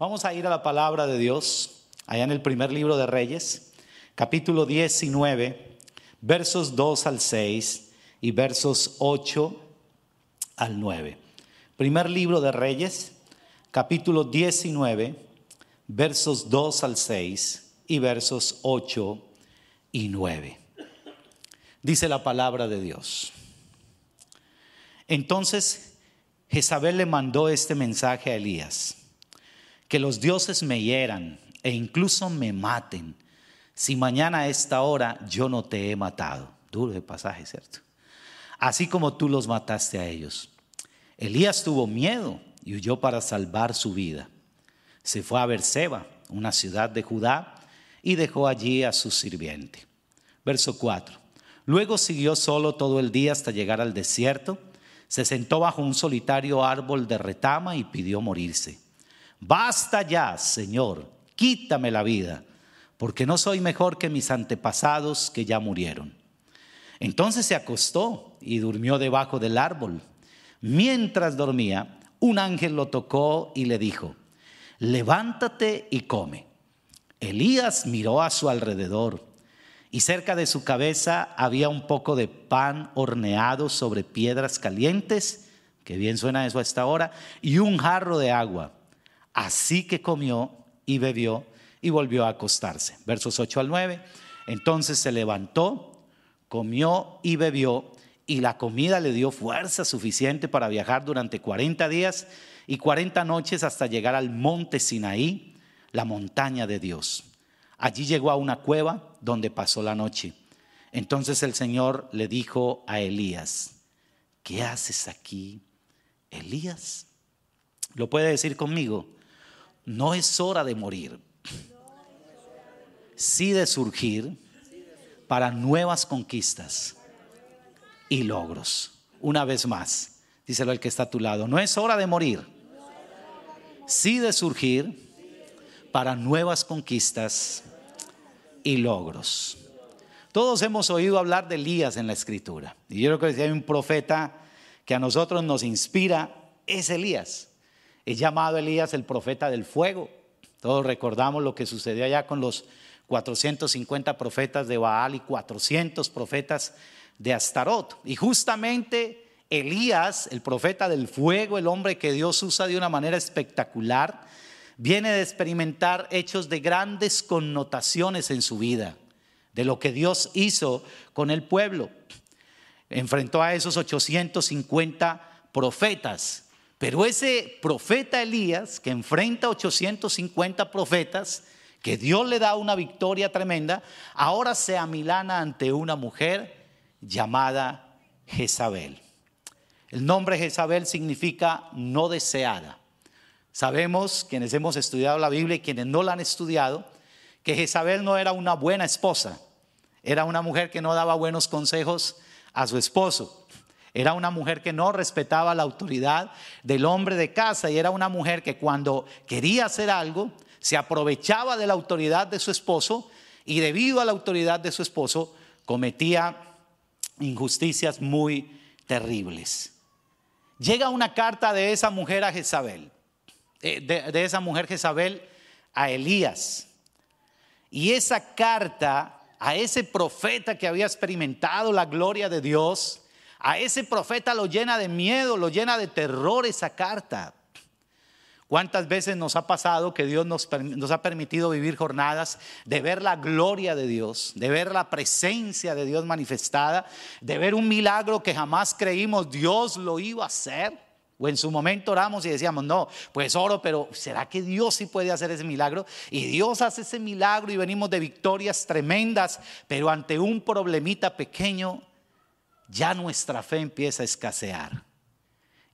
Vamos a ir a la palabra de Dios, allá en el primer libro de Reyes, capítulo 19, versos 2 al 6 y versos 8 al 9. Primer libro de Reyes, capítulo 19, versos 2 al 6 y versos 8 y 9. Dice la palabra de Dios. Entonces Jezabel le mandó este mensaje a Elías que los dioses me hieran e incluso me maten, si mañana a esta hora yo no te he matado. Duro de pasaje, ¿cierto? Así como tú los mataste a ellos. Elías tuvo miedo y huyó para salvar su vida. Se fue a Berseba, una ciudad de Judá, y dejó allí a su sirviente. Verso 4. Luego siguió solo todo el día hasta llegar al desierto. Se sentó bajo un solitario árbol de retama y pidió morirse. Basta ya, Señor, quítame la vida, porque no soy mejor que mis antepasados que ya murieron. Entonces se acostó y durmió debajo del árbol. Mientras dormía, un ángel lo tocó y le dijo, levántate y come. Elías miró a su alrededor y cerca de su cabeza había un poco de pan horneado sobre piedras calientes, que bien suena eso hasta ahora, y un jarro de agua. Así que comió y bebió y volvió a acostarse. Versos 8 al 9. Entonces se levantó, comió y bebió y la comida le dio fuerza suficiente para viajar durante 40 días y 40 noches hasta llegar al monte Sinaí, la montaña de Dios. Allí llegó a una cueva donde pasó la noche. Entonces el Señor le dijo a Elías, ¿qué haces aquí, Elías? ¿Lo puede decir conmigo? No es hora de morir, sí de surgir para nuevas conquistas y logros. Una vez más, díselo al que está a tu lado, no es hora de morir, sí de surgir para nuevas conquistas y logros. Todos hemos oído hablar de Elías en la escritura. Y yo creo que si hay un profeta que a nosotros nos inspira, es Elías. Es llamado Elías el profeta del fuego. Todos recordamos lo que sucedió allá con los 450 profetas de Baal y 400 profetas de Astarot. Y justamente Elías, el profeta del fuego, el hombre que Dios usa de una manera espectacular, viene de experimentar hechos de grandes connotaciones en su vida, de lo que Dios hizo con el pueblo. Enfrentó a esos 850 profetas pero ese profeta Elías, que enfrenta a 850 profetas, que Dios le da una victoria tremenda, ahora se amilana ante una mujer llamada Jezabel. El nombre Jezabel significa no deseada. Sabemos, quienes hemos estudiado la Biblia y quienes no la han estudiado, que Jezabel no era una buena esposa, era una mujer que no daba buenos consejos a su esposo. Era una mujer que no respetaba la autoridad del hombre de casa y era una mujer que cuando quería hacer algo se aprovechaba de la autoridad de su esposo y debido a la autoridad de su esposo cometía injusticias muy terribles. Llega una carta de esa mujer a Jezabel, eh, de, de esa mujer Jezabel a Elías. Y esa carta a ese profeta que había experimentado la gloria de Dios, a ese profeta lo llena de miedo, lo llena de terror esa carta. ¿Cuántas veces nos ha pasado que Dios nos, ha permitido vivir jornadas de ver la gloria de Dios, de ver la presencia de Dios manifestada, de ver un milagro que jamás creímos Dios lo iba a hacer? O en su momento oramos y decíamos, no, pues oro, pero ¿será que Dios sí puede hacer ese milagro? Y Dios hace ese milagro y venimos de victorias tremendas, pero ante un problemita pequeño ya nuestra fe empieza a escasear.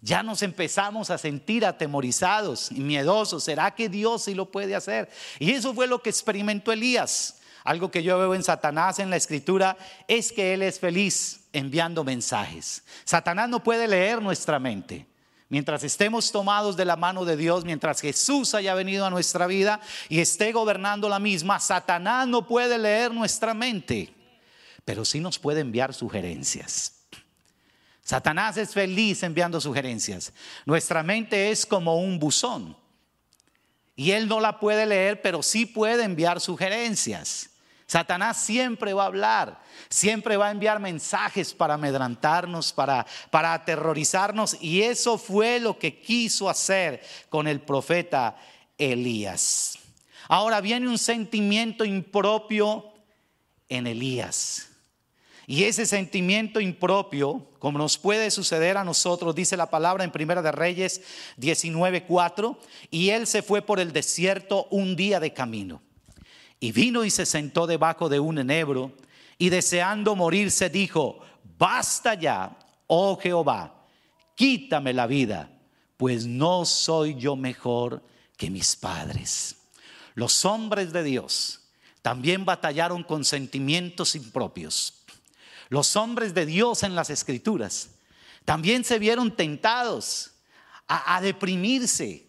Ya nos empezamos a sentir atemorizados y miedosos. ¿Será que Dios sí lo puede hacer? Y eso fue lo que experimentó Elías. Algo que yo veo en Satanás en la escritura es que él es feliz enviando mensajes. Satanás no puede leer nuestra mente. Mientras estemos tomados de la mano de Dios, mientras Jesús haya venido a nuestra vida y esté gobernando la misma, Satanás no puede leer nuestra mente pero sí nos puede enviar sugerencias. Satanás es feliz enviando sugerencias. Nuestra mente es como un buzón. Y él no la puede leer, pero sí puede enviar sugerencias. Satanás siempre va a hablar, siempre va a enviar mensajes para amedrantarnos, para, para aterrorizarnos. Y eso fue lo que quiso hacer con el profeta Elías. Ahora viene un sentimiento impropio en Elías. Y ese sentimiento impropio, como nos puede suceder a nosotros, dice la palabra en Primera de Reyes 19:4, y él se fue por el desierto un día de camino. Y vino y se sentó debajo de un enebro, y deseando morirse dijo, basta ya, oh Jehová, quítame la vida, pues no soy yo mejor que mis padres. Los hombres de Dios también batallaron con sentimientos impropios los hombres de Dios en las escrituras también se vieron tentados a, deprimirse,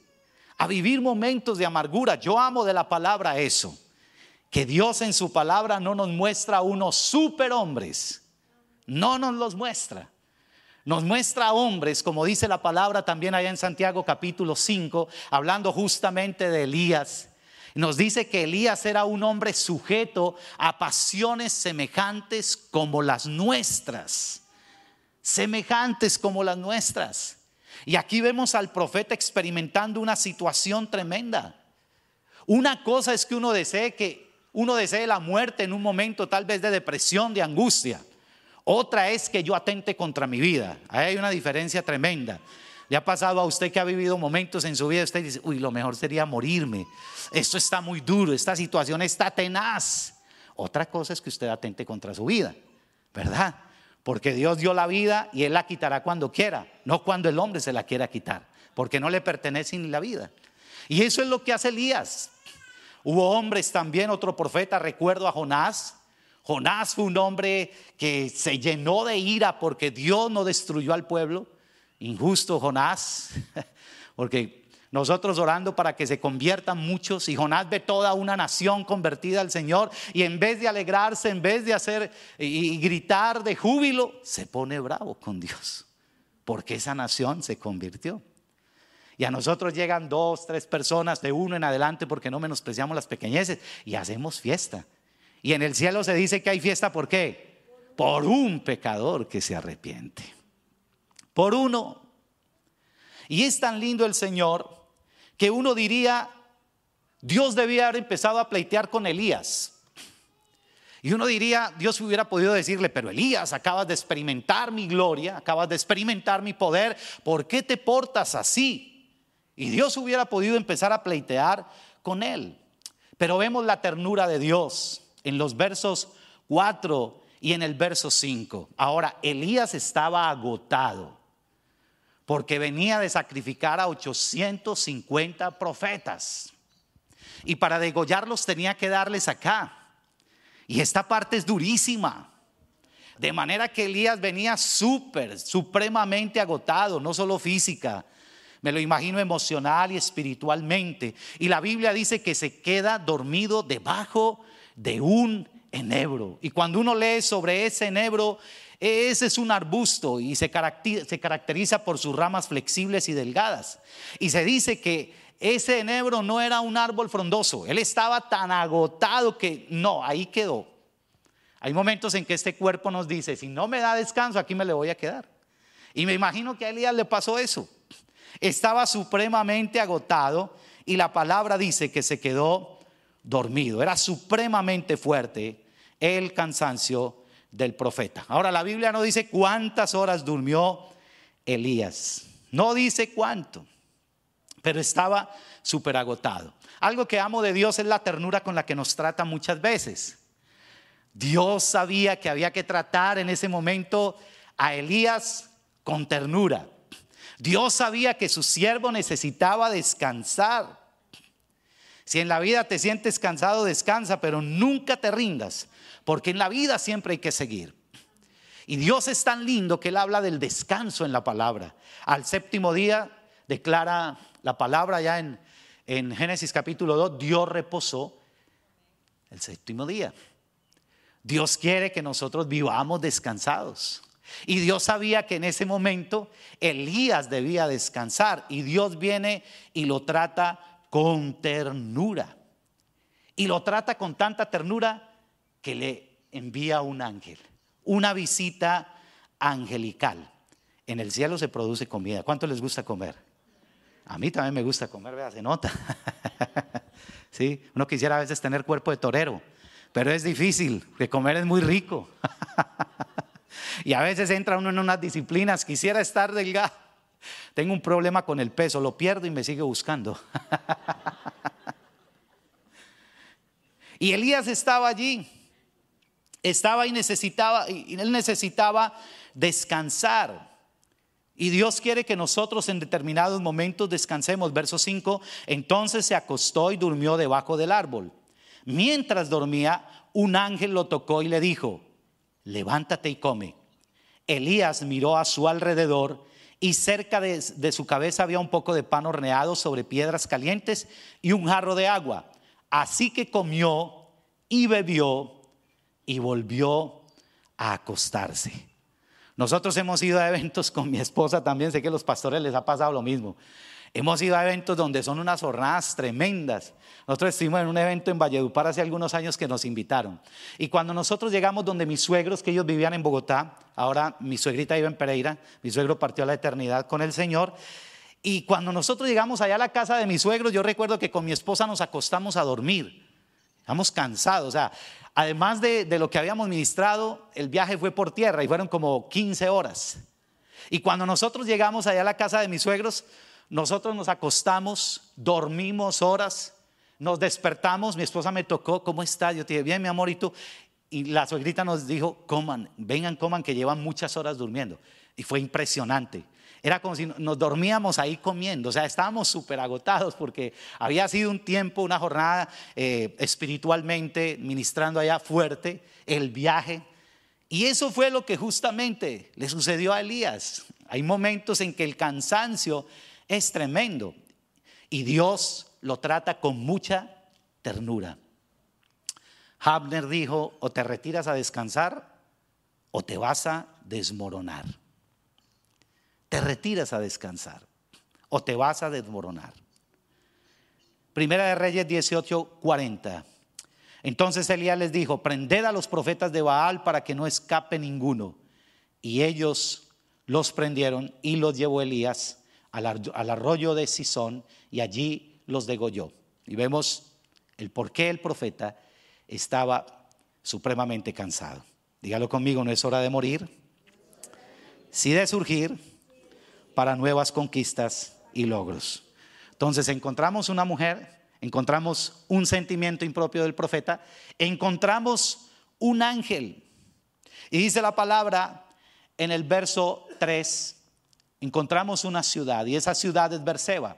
a vivir momentos de amargura. Yo amo de la palabra eso, que Dios en su palabra no nos muestra unos superhombres, no nos los muestra. Nos muestra hombres, como dice la palabra también allá en Santiago capítulo 5, hablando justamente de Elías, nos dice que Elías era un hombre sujeto a pasiones semejantes como las nuestras. Semejantes como las nuestras. Y aquí vemos al profeta experimentando una situación tremenda. Una cosa es que uno desee que uno desee la muerte en un momento tal vez de depresión, de angustia. Otra es que yo atente contra mi vida. Ahí hay una diferencia tremenda. ¿Le ha pasado a usted que ha vivido momentos en su vida? Usted dice, uy, lo mejor sería morirme. Esto está muy duro, esta situación está tenaz. Otra cosa es que usted atente contra su vida, ¿verdad? Porque Dios dio la vida y Él la quitará cuando quiera, no cuando el hombre se la quiera quitar, porque no le pertenece ni la vida. Y eso es lo que hace Elías. Hubo hombres también, otro profeta, recuerdo a Jonás. Jonás fue un hombre que se llenó de ira porque Dios no destruyó al pueblo injusto Jonás, porque nosotros orando para que se conviertan muchos y Jonás ve toda una nación convertida al Señor y en vez de alegrarse, en vez de hacer y gritar de júbilo, se pone bravo con Dios, porque esa nación se convirtió. Y a nosotros llegan dos, tres personas de uno en adelante porque no menospreciamos las pequeñeces y hacemos fiesta. Y en el cielo se dice que hay fiesta, ¿por qué? Por un pecador que se arrepiente por uno. Y es tan lindo el Señor que uno diría, Dios debía haber empezado a pleitear con Elías. Y uno diría, Dios hubiera podido decirle, pero Elías, acabas de experimentar mi gloria, acabas de experimentar mi poder, ¿por qué te portas así? Y Dios hubiera podido empezar a pleitear con él. Pero vemos la ternura de Dios en los versos 4 y en el verso 5. Ahora, Elías estaba agotado porque venía de sacrificar a 850 profetas. Y para degollarlos tenía que darles acá. Y esta parte es durísima. De manera que Elías venía súper, supremamente agotado, no solo física, me lo imagino emocional y espiritualmente. Y la Biblia dice que se queda dormido debajo de un enebro. Y cuando uno lee sobre ese enebro, ese es un arbusto y se caracteriza, por sus ramas flexibles y delgadas. Y se dice que ese enebro no era un árbol frondoso, él estaba tan agotado que no, ahí quedó. Hay momentos en que este cuerpo nos dice, si no me da descanso, aquí me le voy a quedar. Y me imagino que a Elías le pasó eso. Estaba supremamente agotado y la palabra dice que se quedó dormido. Era supremamente fuerte el cansancio del profeta. Ahora la Biblia no dice cuántas horas durmió Elías, no dice cuánto, pero estaba súper agotado. Algo que amo de Dios es la ternura con la que nos trata muchas veces. Dios sabía que había que tratar en ese momento a Elías con ternura. Dios sabía que su siervo necesitaba descansar. Si en la vida te sientes cansado, descansa, pero nunca te rindas, porque en la vida siempre hay que seguir. Y Dios es tan lindo que Él habla del descanso en la palabra. Al séptimo día declara la palabra ya en, en Génesis capítulo 2, Dios reposó el séptimo día. Dios quiere que nosotros vivamos descansados. Y Dios sabía que en ese momento Elías debía descansar. Y Dios viene y lo trata con ternura. Y lo trata con tanta ternura que le envía un ángel, una visita angelical. En el cielo se produce comida. ¿Cuánto les gusta comer? A mí también me gusta comer, vea, se nota. ¿Sí? Uno quisiera a veces tener cuerpo de torero, pero es difícil, que comer es muy rico. y a veces entra uno en unas disciplinas, quisiera estar delgado. Tengo un problema con el peso, lo pierdo y me sigue buscando. y Elías estaba allí, estaba y necesitaba, y él necesitaba descansar. Y Dios quiere que nosotros en determinados momentos descansemos. Verso 5, entonces se acostó y durmió debajo del árbol. Mientras dormía, un ángel lo tocó y le dijo, levántate y come. Elías miró a su alrededor y cerca de, su cabeza había un poco de pan horneado sobre piedras calientes y un jarro de agua. Así que comió y bebió y volvió a acostarse. Nosotros hemos ido a eventos con mi esposa también, sé que a los pastores les ha pasado lo mismo. Hemos ido a eventos donde son unas jornadas tremendas. Nosotros estuvimos en un evento en Valledupar hace algunos años que nos invitaron. Y cuando nosotros llegamos donde mis suegros, que ellos vivían en Bogotá, ahora mi suegrita iba en Pereira, mi suegro partió a la eternidad con el Señor. Y cuando nosotros llegamos allá a la casa de mis suegros, yo recuerdo que con mi esposa nos acostamos a dormir. Estamos cansados, o sea, además de, lo que habíamos ministrado, el viaje fue por tierra y fueron como 15 horas. Y cuando nosotros llegamos allá a la casa de mis suegros, nosotros nos acostamos, dormimos horas, nos despertamos, mi esposa me tocó, ¿cómo está? Yo te dije, bien, mi amor, ¿y tú? Y la suegrita nos dijo, coman, vengan, coman, que llevan muchas horas durmiendo. Y fue impresionante. Era como si nos dormíamos ahí comiendo, o sea, estábamos súper agotados porque había sido un tiempo, una jornada eh, espiritualmente ministrando allá fuerte, el viaje. Y eso fue lo que justamente le sucedió a Elías. Hay momentos en que el cansancio es tremendo y Dios lo trata con mucha ternura. Habner dijo, o te retiras a descansar o te vas a desmoronar te retiras a descansar o te vas a desmoronar. Primera de Reyes 18, 40. Entonces Elías les dijo, prended a los profetas de Baal para que no escape ninguno. Y ellos los prendieron y los llevó Elías al, arroyo de Sison y allí los degolló. Y vemos el por qué el profeta estaba supremamente cansado. Dígalo conmigo, no es hora de morir, sí de surgir para nuevas conquistas y logros. Entonces encontramos una mujer, encontramos un sentimiento impropio del profeta, encontramos un ángel. Y dice la palabra en el verso 3, encontramos una ciudad y esa ciudad es Berseba.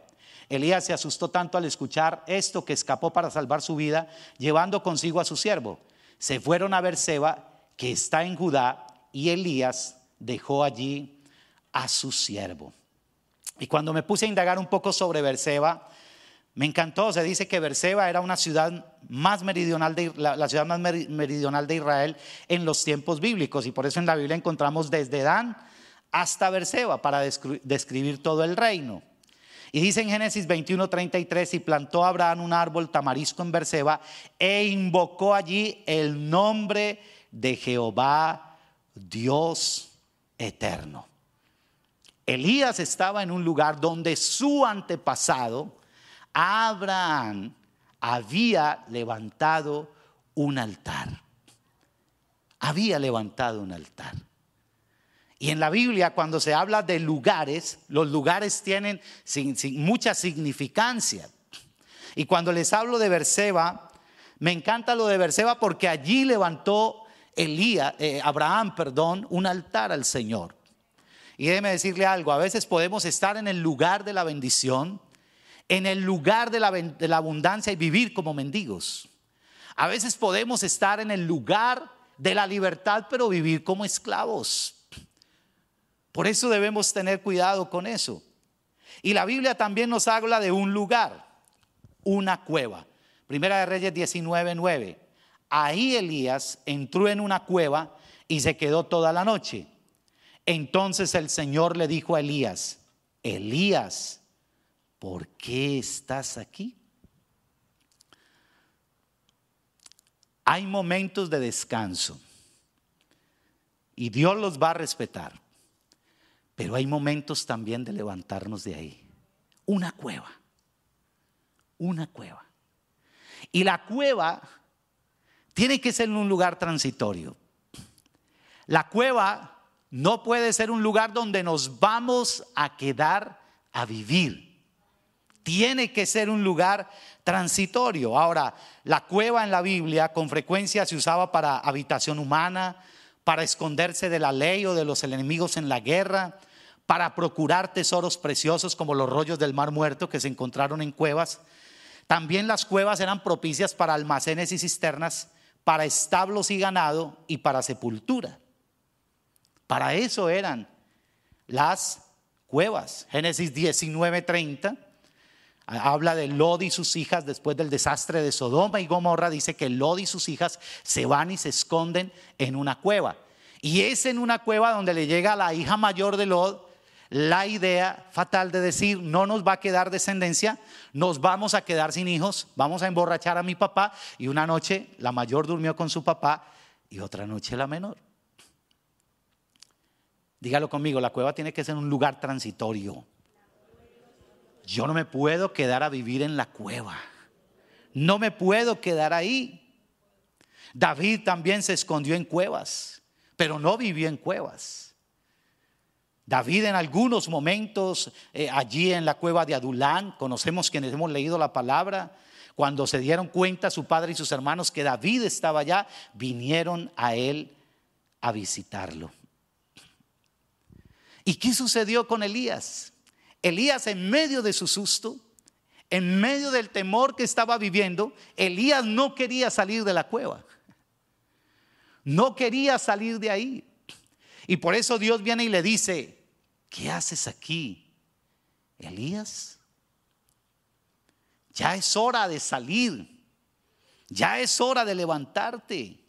Elías se asustó tanto al escuchar esto que escapó para salvar su vida, llevando consigo a su siervo. Se fueron a Berseba, que está en Judá, y Elías dejó allí a su siervo. Y cuando me puse a indagar un poco sobre Berseba, me encantó. Se dice que Berseba era una ciudad más meridional de la, ciudad más meridional de Israel en los tiempos bíblicos y por eso en la Biblia encontramos desde Dan hasta Berseba para describir todo el reino. Y dice en Génesis 21:33 y plantó Abraham un árbol tamarisco en Berseba e invocó allí el nombre de Jehová Dios eterno. Elías estaba en un lugar donde su antepasado, Abraham, había levantado un altar. Había levantado un altar. Y en la Biblia, cuando se habla de lugares, los lugares tienen mucha significancia. Y cuando les hablo de Berseba, me encanta lo de Berseba porque allí levantó Elías, eh, Abraham, perdón, un altar al Señor. Y déjeme decirle algo, a veces podemos estar en el lugar de la bendición, en el lugar de la, de la abundancia y vivir como mendigos. A veces podemos estar en el lugar de la libertad, pero vivir como esclavos. Por eso debemos tener cuidado con eso. Y la Biblia también nos habla de un lugar, una cueva. Primera de Reyes 19:9. Ahí Elías entró en una cueva y se quedó toda la noche. Entonces el Señor le dijo a Elías, Elías, ¿por qué estás aquí? Hay momentos de descanso y Dios los va a respetar pero hay momentos también de levantarnos de ahí. Una cueva, una cueva. Y la cueva tiene que ser un lugar transitorio. La cueva no puede ser un lugar donde nos vamos a quedar a vivir. Tiene que ser un lugar transitorio. Ahora, la cueva en la Biblia con frecuencia se usaba para habitación humana, para esconderse de la ley o de los enemigos en la guerra, para procurar tesoros preciosos como los rollos del mar muerto que se encontraron en cuevas. También las cuevas eran propicias para almacenes y cisternas, para establos y ganado y para sepultura. Para eso eran las cuevas. Génesis 19:30 habla de Lod y sus hijas después del desastre de Sodoma y Gomorra. Dice que Lod y sus hijas se van y se esconden en una cueva. Y es en una cueva donde le llega la hija mayor de Lod la idea fatal de decir, no nos va a quedar descendencia, nos vamos a quedar sin hijos, vamos a emborrachar a mi papá. Y una noche la mayor durmió con su papá y otra noche la menor. Dígalo conmigo, la cueva tiene que ser un lugar transitorio. Yo no me puedo quedar a vivir en la cueva. No me puedo quedar ahí. David también se escondió en cuevas, pero no vivió en cuevas. David en algunos momentos eh, allí en la cueva de Adulán, conocemos quienes hemos leído la palabra, cuando se dieron cuenta su padre y sus hermanos que David estaba allá, vinieron a él a visitarlo. ¿Y qué sucedió con Elías? Elías en medio de su susto, en medio del temor que estaba viviendo, Elías no quería salir de la cueva. No quería salir de ahí. Y por eso Dios viene y le dice, ¿qué haces aquí, Elías? Ya es hora de salir, ya es hora de levantarte.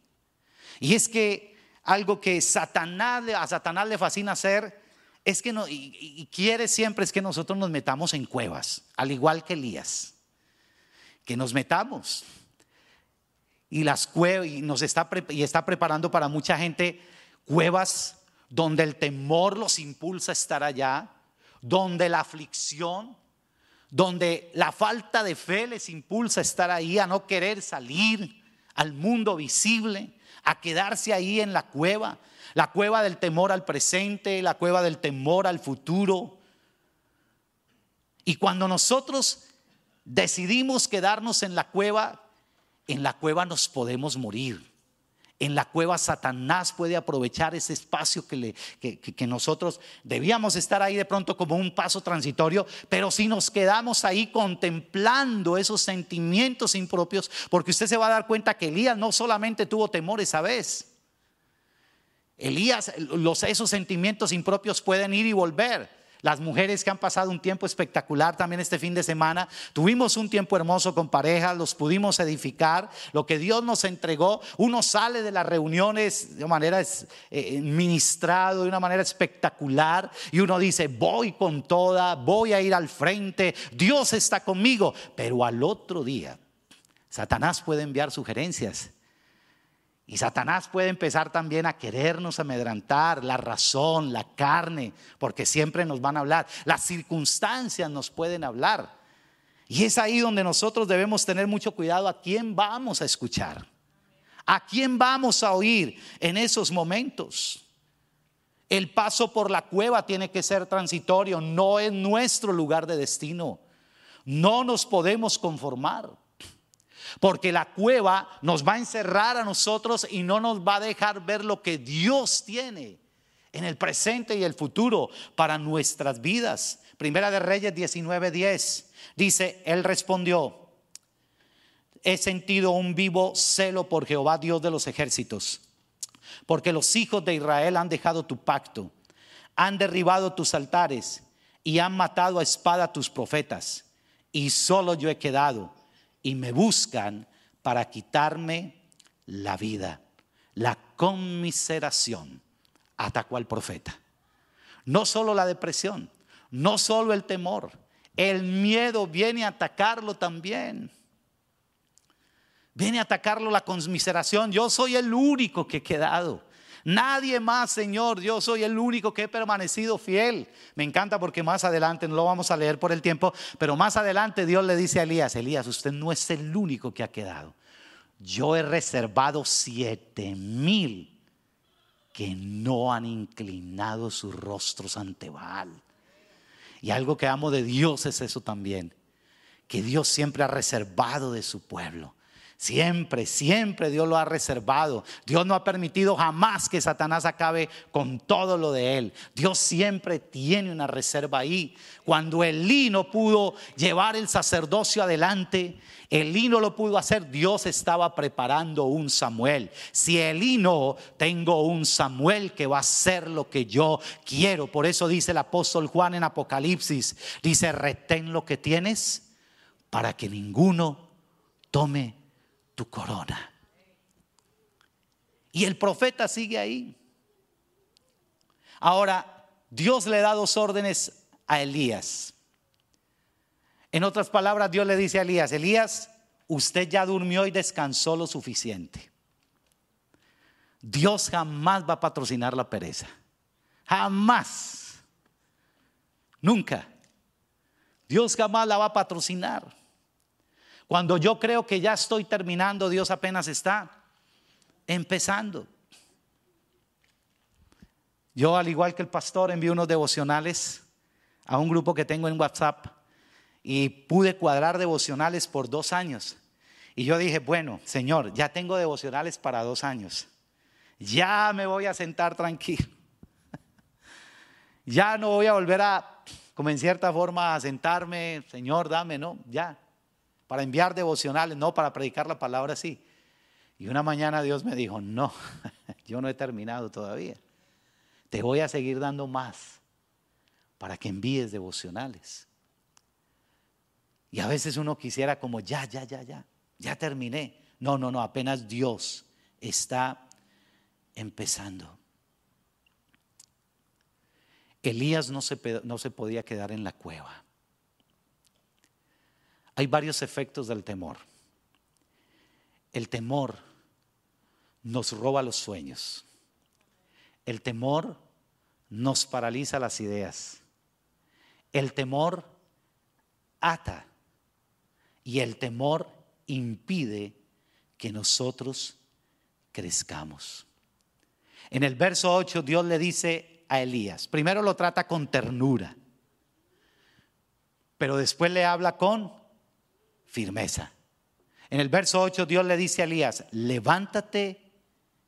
Y es que algo que Satanás, a Satanás le fascina hacer es que no, y, quiere siempre es que nosotros nos metamos en cuevas, al igual que Elías, que nos metamos. Y las cuevas, y nos y está preparando para mucha gente cuevas donde el temor los impulsa a estar allá, donde la aflicción, donde la falta de fe les impulsa a estar ahí, a no querer salir al mundo visible, a quedarse ahí en la cueva, la cueva del temor al presente, la cueva del temor al futuro. Y cuando nosotros decidimos quedarnos en la cueva, en la cueva nos podemos morir en la cueva Satanás puede aprovechar ese espacio que, nosotros debíamos estar ahí de pronto como un paso transitorio, pero si nos quedamos ahí contemplando esos sentimientos impropios, porque usted se va a dar cuenta que Elías no solamente tuvo temor esa vez, Elías, los, esos sentimientos impropios pueden ir y volver. Las mujeres que han pasado un tiempo espectacular también este fin de semana, tuvimos un tiempo hermoso con parejas, los pudimos edificar, lo que Dios nos entregó, uno sale de las reuniones de manera eh, ministrado, de una manera espectacular, y uno dice, voy con toda, voy a ir al frente, Dios está conmigo, pero al otro día, Satanás puede enviar sugerencias y Satanás puede empezar también a querernos amedrantar, la razón, la carne, porque siempre nos van a hablar. Las circunstancias nos pueden hablar. Y es ahí donde nosotros debemos tener mucho cuidado a quién vamos a escuchar, a quién vamos a oír en esos momentos. El paso por la cueva tiene que ser transitorio, no es nuestro lugar de destino. No nos podemos conformar. Porque la cueva nos va a encerrar a nosotros y no nos va a dejar ver lo que Dios tiene en el presente y el futuro para nuestras vidas. Primera de Reyes 19:10 dice, él respondió, he sentido un vivo celo por Jehová Dios de los ejércitos, porque los hijos de Israel han dejado tu pacto, han derribado tus altares y han matado a espada tus profetas, y solo yo he quedado y me buscan para quitarme la vida. La conmiseración atacó al profeta. No solo la depresión, no solo el temor, el miedo viene a atacarlo también. Viene a atacarlo la conmiseración. Yo soy el único que he quedado. Nadie más, Señor. Yo soy el único que he permanecido fiel. Me encanta porque más adelante, no lo vamos a leer por el tiempo, pero más adelante Dios le dice a Elías, Elías, usted no es el único que ha quedado. Yo he reservado siete mil que no han inclinado sus rostros ante Baal. Y algo que amo de Dios es eso también, que Dios siempre ha reservado de su pueblo. Siempre, siempre Dios lo ha reservado. Dios no ha permitido jamás que Satanás acabe con todo lo de él. Dios siempre tiene una reserva ahí. Cuando Elí no pudo llevar el sacerdocio adelante, Elí no lo pudo hacer, Dios estaba preparando un Samuel. Si Elí no, tengo un Samuel que va a hacer lo que yo quiero. Por eso dice el apóstol Juan en Apocalipsis, dice, retén lo que tienes para que ninguno tome corona. Y el profeta sigue ahí. Ahora, Dios le da dos órdenes a Elías. En otras palabras, Dios le dice a Elías, Elías, usted ya durmió y descansó lo suficiente. Dios jamás va a patrocinar la pereza. Jamás. Nunca. Dios jamás la va a patrocinar. Cuando yo creo que ya estoy terminando, Dios apenas está empezando. Yo, al igual que el pastor, envío unos devocionales a un grupo que tengo en WhatsApp y pude cuadrar devocionales por dos años. Y yo dije, bueno, Señor, ya tengo devocionales para dos años. Ya me voy a sentar tranquilo. Ya no voy a volver a, como en cierta forma, a sentarme, Señor, dame, no, ya para enviar devocionales, no para predicar la palabra sí. Y una mañana Dios me dijo, no, yo no he terminado todavía. Te voy a seguir dando más para que envíes devocionales. Y a veces uno quisiera como, ya, ya, ya, ya, ya terminé. No, no, no, apenas Dios está empezando. Elías no se, no se podía quedar en la cueva. Hay varios efectos del temor. El temor nos roba los sueños. El temor nos paraliza las ideas. El temor ata y el temor impide que nosotros crezcamos. En el verso 8 Dios le dice a Elías, primero lo trata con ternura, pero después le habla con firmeza. En el verso 8 Dios le dice a Elías, levántate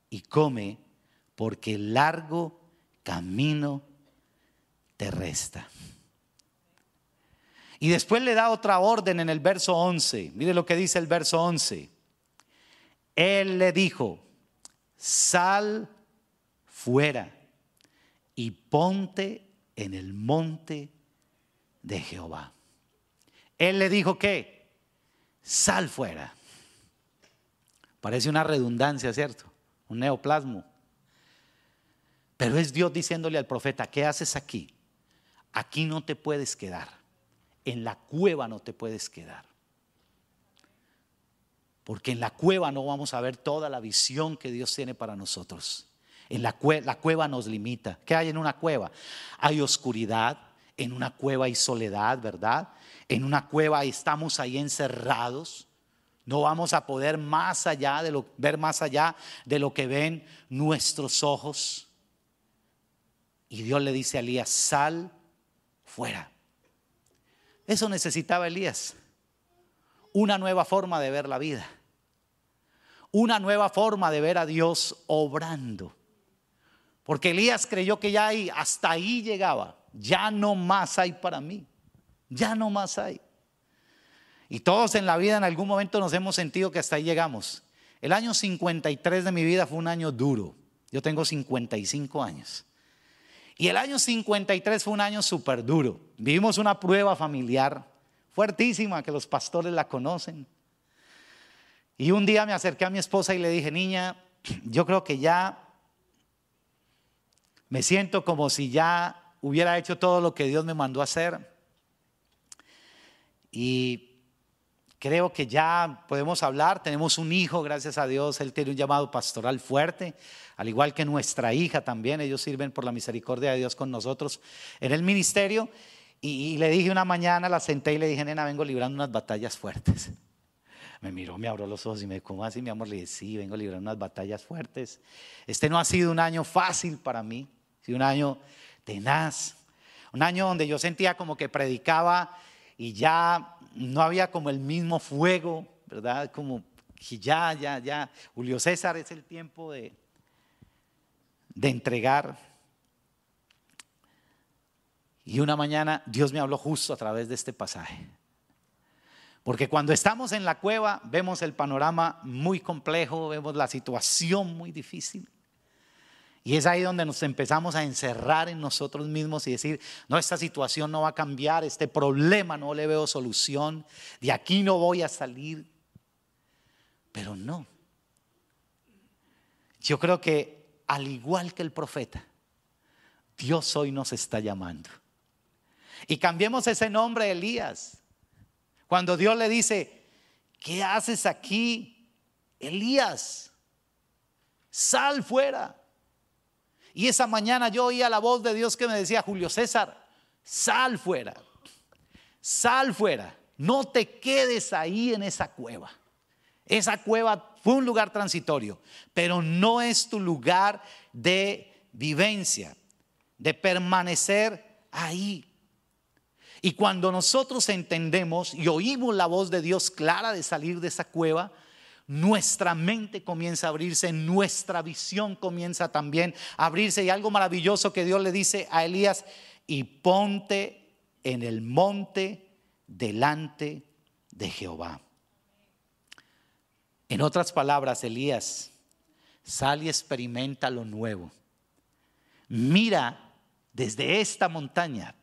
y come porque el largo camino te resta. Y después le da otra orden en el verso 11. Mire lo que dice el verso 11. Él le dijo, sal fuera y ponte en el monte de Jehová. Él le dijo que sal fuera. Parece una redundancia, ¿cierto? Un neoplasmo. Pero es Dios diciéndole al profeta, ¿qué haces aquí? Aquí no te puedes quedar. En la cueva no te puedes quedar. Porque en la cueva no vamos a ver toda la visión que Dios tiene para nosotros. En la, la cueva nos limita. ¿Qué hay en una cueva? Hay oscuridad, en una cueva hay soledad, ¿verdad? En una cueva estamos ahí encerrados. No vamos a poder más allá de lo, ver más allá de lo que ven nuestros ojos. Y Dios le dice a Elías, sal fuera. Eso necesitaba Elías. Una nueva forma de ver la vida. Una nueva forma de ver a Dios obrando. Porque Elías creyó que ya ahí, hasta ahí llegaba ya no más hay para mí, ya no más hay. Y todos en la vida en algún momento nos hemos sentido que hasta ahí llegamos. El año 53 de mi vida fue un año duro. Yo tengo 55 años. Y el año 53 fue un año súper duro. Vivimos una prueba familiar fuertísima que los pastores la conocen. Y un día me acerqué a mi esposa y le dije, niña, yo creo que ya me siento como si ya hubiera hecho todo lo que Dios me mandó a hacer. Y creo que ya podemos hablar. Tenemos un hijo, gracias a Dios, él tiene un llamado pastoral fuerte, al igual que nuestra hija también. Ellos sirven por la misericordia de Dios con nosotros en el ministerio. Y, le dije una mañana, la senté y le dije, nena, vengo librando unas batallas fuertes. Me miró, me abrió los ojos y me dijo, ¿cómo así, mi amor? Le dije, sí, vengo librando unas batallas fuertes. Este no ha sido un año fácil para mí, ha un año tenaz. Un año donde yo sentía como que predicaba y ya no había como el mismo fuego, ¿verdad? Como ya, ya, ya. Julio César es el tiempo de, de entregar. Y una mañana Dios me habló justo a través de este pasaje. Porque cuando estamos en la cueva vemos el panorama muy complejo, vemos la situación muy difícil. Y es ahí donde nos empezamos a encerrar en nosotros mismos y decir, no, esta situación no va a cambiar, este problema no le veo solución, de aquí no voy a salir. Pero no. Yo creo que al igual que el profeta, Dios hoy nos está llamando. Y cambiemos ese nombre Elías. Cuando Dios le dice, ¿qué haces aquí, Elías? Sal fuera. Y esa mañana yo oía la voz de Dios que me decía, Julio César, sal fuera, sal fuera, no te quedes ahí en esa cueva. Esa cueva fue un lugar transitorio, pero no es tu lugar de vivencia, de permanecer ahí. Y cuando nosotros entendemos y oímos la voz de Dios clara de salir de esa cueva, nuestra mente comienza a abrirse, nuestra visión comienza también a abrirse. Y algo maravilloso que Dios le dice a Elías, y ponte en el monte delante de Jehová. En otras palabras, Elías, sal y experimenta lo nuevo. Mira desde esta montaña,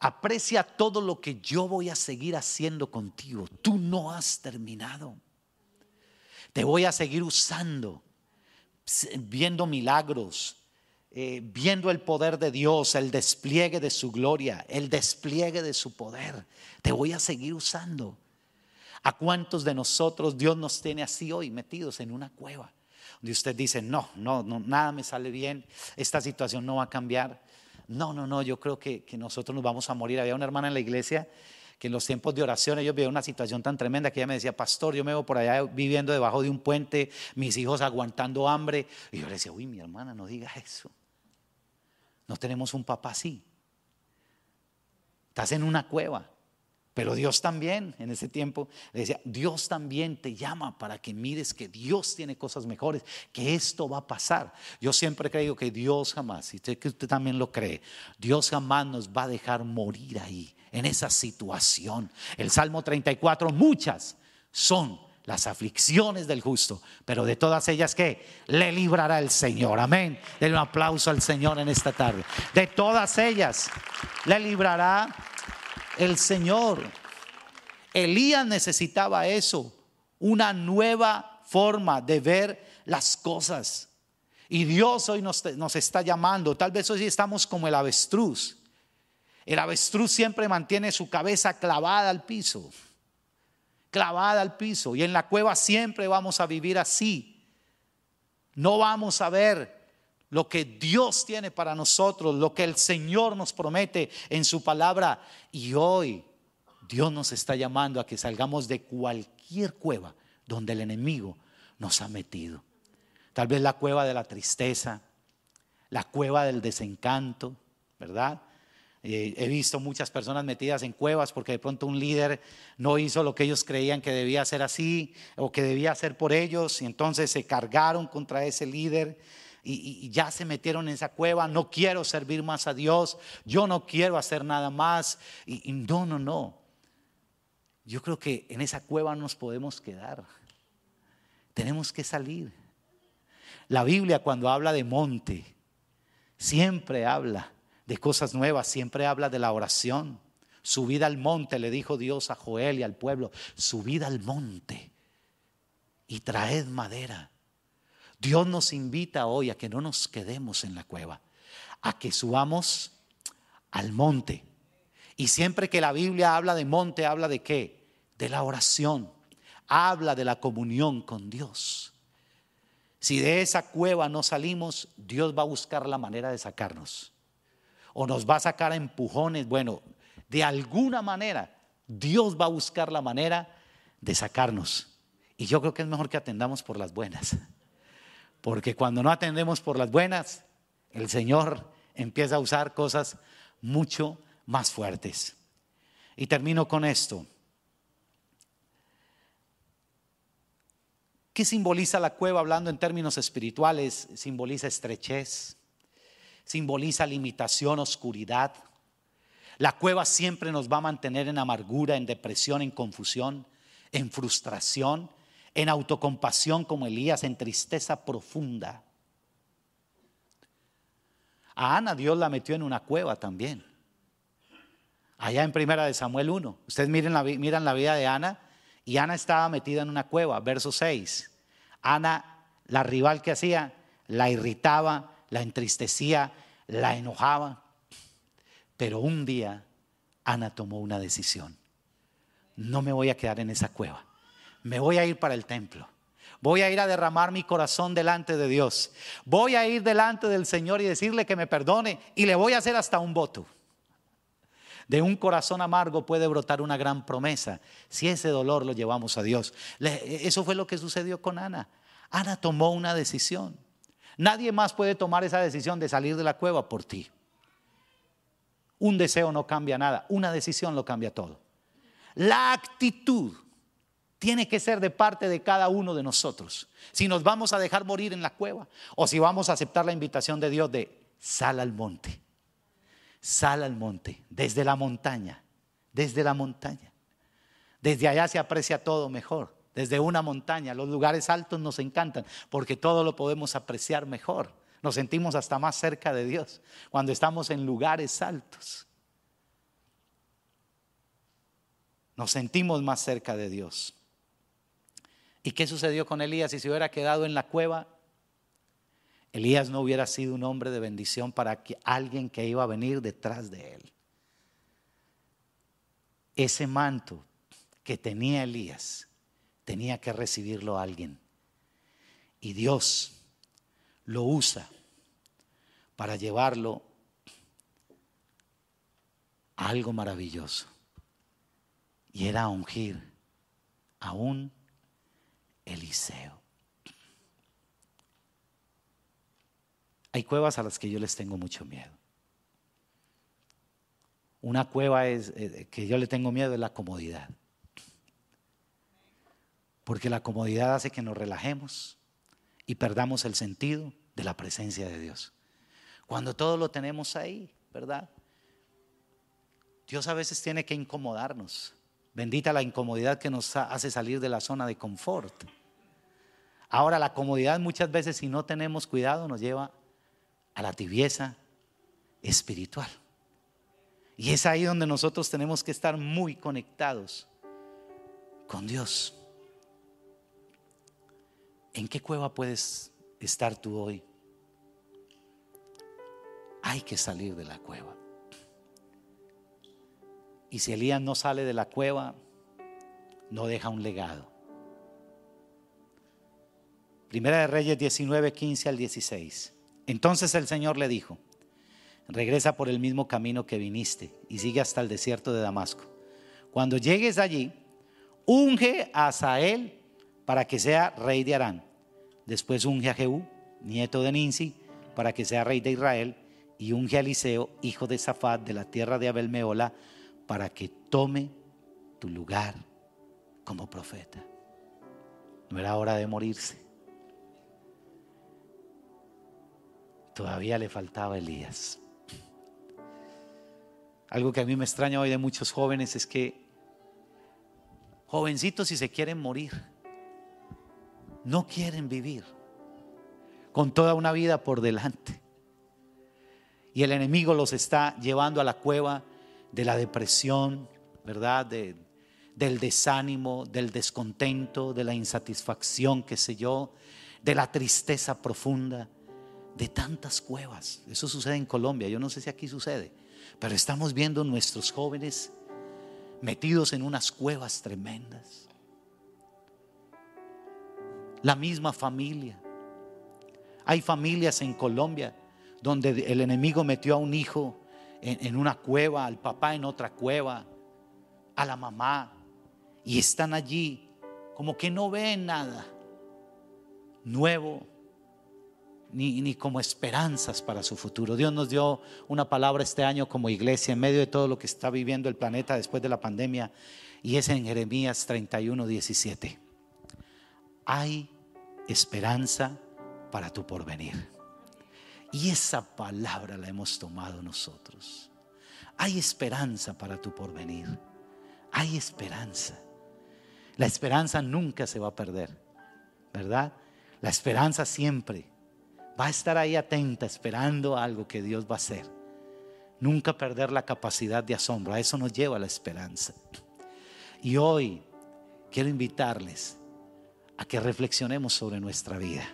Aprecia todo lo que yo voy a seguir haciendo contigo. Tú no has terminado. Te voy a seguir usando, viendo milagros, eh, viendo el poder de Dios, el despliegue de su gloria, el despliegue de su poder. Te voy a seguir usando. ¿A cuántos de nosotros Dios nos tiene así hoy metidos en una cueva? Donde usted dice, no, no, no, nada me sale bien, esta situación no va a cambiar. No, no, no, yo creo que, nosotros nos vamos a morir. Había una hermana en la iglesia que en los tiempos de oración ellos veían una situación tan tremenda que ella me decía, pastor, yo me veo por allá viviendo debajo de un puente, mis hijos aguantando hambre. Y yo le decía, uy, mi hermana, no diga eso. No tenemos un papá así. Estás en una cueva. Pero Dios también, en ese tiempo, decía, Dios también te llama para que mires que Dios tiene cosas mejores, que esto va a pasar. Yo siempre creo que Dios jamás, y sé que usted también lo cree, Dios jamás nos va a dejar morir ahí, en esa situación. El Salmo 34, muchas son las aflicciones del justo, pero de todas ellas que le librará el Señor. Amén. Denle un aplauso al Señor en esta tarde. De todas ellas le librará el Señor. Elías necesitaba eso, una nueva forma de ver las cosas. Y Dios hoy nos, está llamando. Tal vez hoy estamos como el avestruz. El avestruz siempre mantiene su cabeza clavada al piso. Clavada al piso. Y en la cueva siempre vamos a vivir así. No vamos a ver lo que Dios tiene para nosotros, lo que el Señor nos promete en su palabra. Y hoy Dios nos está llamando a que salgamos de cualquier cueva donde el enemigo nos ha metido. Tal vez la cueva de la tristeza, la cueva del desencanto, ¿verdad? Eh, he visto muchas personas metidas en cuevas porque de pronto un líder no hizo lo que ellos creían que debía hacer así o que debía hacer por ellos y entonces se cargaron contra ese líder y, ya se metieron en esa cueva, no quiero servir más a Dios, yo no quiero hacer nada más. Y, y no, no, no. Yo creo que en esa cueva nos podemos quedar. Tenemos que salir. La Biblia cuando habla de monte, siempre habla de cosas nuevas, siempre habla de la oración. Subida al monte, le dijo Dios a Joel y al pueblo, subid al monte y traed madera Dios nos invita hoy a que no nos quedemos en la cueva, a que subamos al monte. Y siempre que la Biblia habla de monte, habla de qué? de la oración, habla de la comunión con Dios. Si de esa cueva no salimos, Dios va a buscar la manera de sacarnos. O nos va a sacar a empujones. Bueno, de alguna manera, Dios va a buscar la manera de sacarnos. Y yo creo que es mejor que atendamos por las buenas. Porque cuando no atendemos por las buenas, el Señor empieza a usar cosas mucho más fuertes. Y termino con esto. ¿Qué simboliza la cueva hablando en términos espirituales? Simboliza estrechez, simboliza limitación, oscuridad. La cueva siempre nos va a mantener en amargura, en depresión, en confusión, en frustración, en autocompasión como Elías, en tristeza profunda. A Ana Dios la metió en una cueva también. Allá en Primera de Samuel 1. Ustedes miren la, miran la vida de Ana y Ana estaba metida en una cueva. Verso 6. Ana, la rival que hacía, la irritaba, la entristecía, la enojaba. Pero un día Ana tomó una decisión. No me voy a quedar en esa cueva. Me voy a ir para el templo. Voy a ir a derramar mi corazón delante de Dios. Voy a ir delante del Señor y decirle que me perdone y le voy a hacer hasta un voto. De un corazón amargo puede brotar una gran promesa si ese dolor lo llevamos a Dios. Eso fue lo que sucedió con Ana. Ana tomó una decisión. Nadie más puede tomar esa decisión de salir de la cueva por ti. Un deseo no cambia nada, una decisión lo cambia todo. La actitud tiene que ser de parte de cada uno de nosotros. Si nos vamos a dejar morir en la cueva o si vamos a aceptar la invitación de Dios de sal al monte, sal al monte, desde la montaña, desde la montaña. Desde allá se aprecia todo mejor, desde una montaña. Los lugares altos nos encantan porque todo lo podemos apreciar mejor. Nos sentimos hasta más cerca de Dios cuando estamos en lugares altos. Nos sentimos más cerca de Dios. ¿Y qué sucedió con Elías? Si se hubiera quedado en la cueva, Elías no hubiera sido un hombre de bendición para alguien que iba a venir detrás de él. Ese manto que tenía Elías tenía que recibirlo alguien. Y Dios lo usa para llevarlo a algo maravilloso. Y era ungir a un Eliseo. Hay cuevas a las que yo les tengo mucho miedo. Una cueva es eh, que yo le tengo miedo es la comodidad. Porque la comodidad hace que nos relajemos y perdamos el sentido de la presencia de Dios. Cuando todo lo tenemos ahí, ¿verdad? Dios a veces tiene que incomodarnos. Bendita la incomodidad que nos hace salir de la zona de confort. Ahora la comodidad muchas veces si no tenemos cuidado nos lleva a la tibieza espiritual. Y es ahí donde nosotros tenemos que estar muy conectados con Dios. ¿En qué cueva puedes estar tú hoy? Hay que salir de la cueva. Y si Elías no sale de la cueva, no deja un legado. Primera de Reyes 19, 15 al 16. Entonces el Señor le dijo, regresa por el mismo camino que viniste y sigue hasta el desierto de Damasco. Cuando llegues allí, unge a Asael para que sea rey de Arán. Después unge a Jehú, nieto de Ninsi, para que sea rey de Israel. Y unge a Eliseo, hijo de Zafat, de la tierra de Abelmeola, para que tome tu lugar como profeta. No era hora de morirse. Todavía le faltaba Elías. Algo que a mí me extraña hoy de muchos jóvenes es que jovencitos si se quieren morir, no quieren vivir con toda una vida por delante. Y el enemigo los está llevando a la cueva de la depresión, ¿verdad? del desánimo, del descontento, de la insatisfacción, qué sé yo, de la tristeza profunda de tantas cuevas. Eso sucede en Colombia, yo no sé si aquí sucede, pero estamos viendo nuestros jóvenes metidos en unas cuevas tremendas. La misma familia. Hay familias en Colombia donde el enemigo metió a un hijo en, una cueva, al papá en otra cueva, a la mamá, y están allí como que no ven nada nuevo, ni, ni, como esperanzas para su futuro. Dios nos dio una palabra este año como iglesia en medio de todo lo que está viviendo el planeta después de la pandemia y es en Jeremías 31, 17. Hay esperanza para tu porvenir. Y esa palabra la hemos tomado nosotros. Hay esperanza para tu porvenir. Hay esperanza. La esperanza nunca se va a perder, ¿verdad? La esperanza siempre va a estar ahí atenta, esperando algo que Dios va a hacer. Nunca perder la capacidad de asombro. A eso nos lleva la esperanza. Y hoy quiero invitarles a que reflexionemos sobre nuestra vida.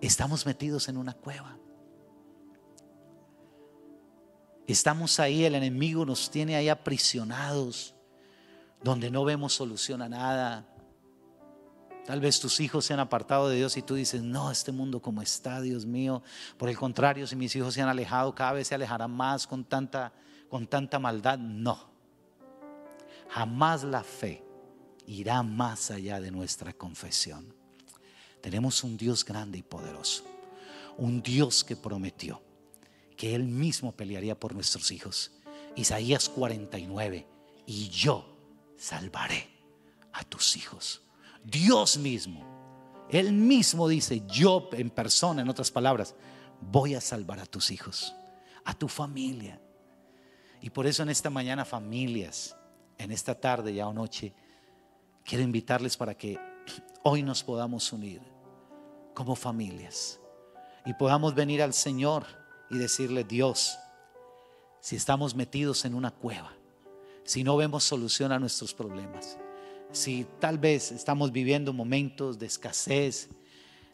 Estamos metidos en una cueva. Estamos ahí, el enemigo nos tiene ahí aprisionados, donde no vemos solución a nada. Tal vez tus hijos se han apartado de Dios y tú dices, no, este mundo como está, Dios mío. Por el contrario, si mis hijos se han alejado, cada vez se alejarán más con tanta, con tanta maldad. No. Jamás la fe irá más allá de nuestra confesión. Tenemos un Dios grande y poderoso. Un Dios que prometió que Él mismo pelearía por nuestros hijos. Isaías 49. Y yo salvaré a tus hijos. Dios mismo. Él mismo dice, yo en persona, en otras palabras, voy a salvar a tus hijos, a tu familia. Y por eso en esta mañana familias, en esta tarde ya o noche, quiero invitarles para que hoy nos podamos unir como familias y podamos venir al Señor y decirle, Dios, si estamos metidos en una cueva, si no vemos solución a nuestros problemas, si tal vez estamos viviendo momentos de escasez,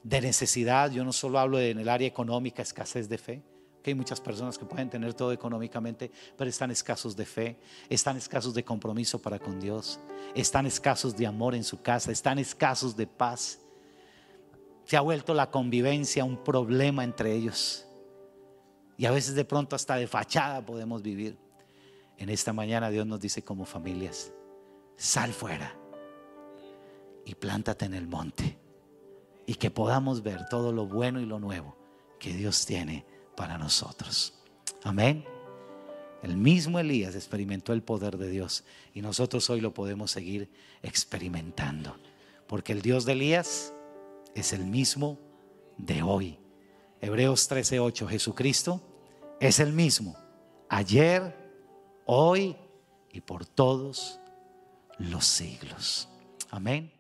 de necesidad, yo no solo hablo en el área económica, escasez de fe, que hay muchas personas que pueden tener todo económicamente, pero están escasos de fe, están escasos de compromiso para con Dios, están escasos de amor en su casa, están escasos de paz. Se ha vuelto la convivencia un problema entre ellos. Y a veces de pronto hasta de fachada podemos vivir. En esta mañana Dios nos dice como familias, sal fuera y plántate en el monte y que podamos ver todo lo bueno y lo nuevo que Dios tiene para nosotros. Amén. El mismo Elías experimentó el poder de Dios y nosotros hoy lo podemos seguir experimentando. Porque el Dios de Elías es el mismo de hoy. Hebreos 13:8, Jesucristo es el mismo ayer, hoy y por todos los siglos. Amén.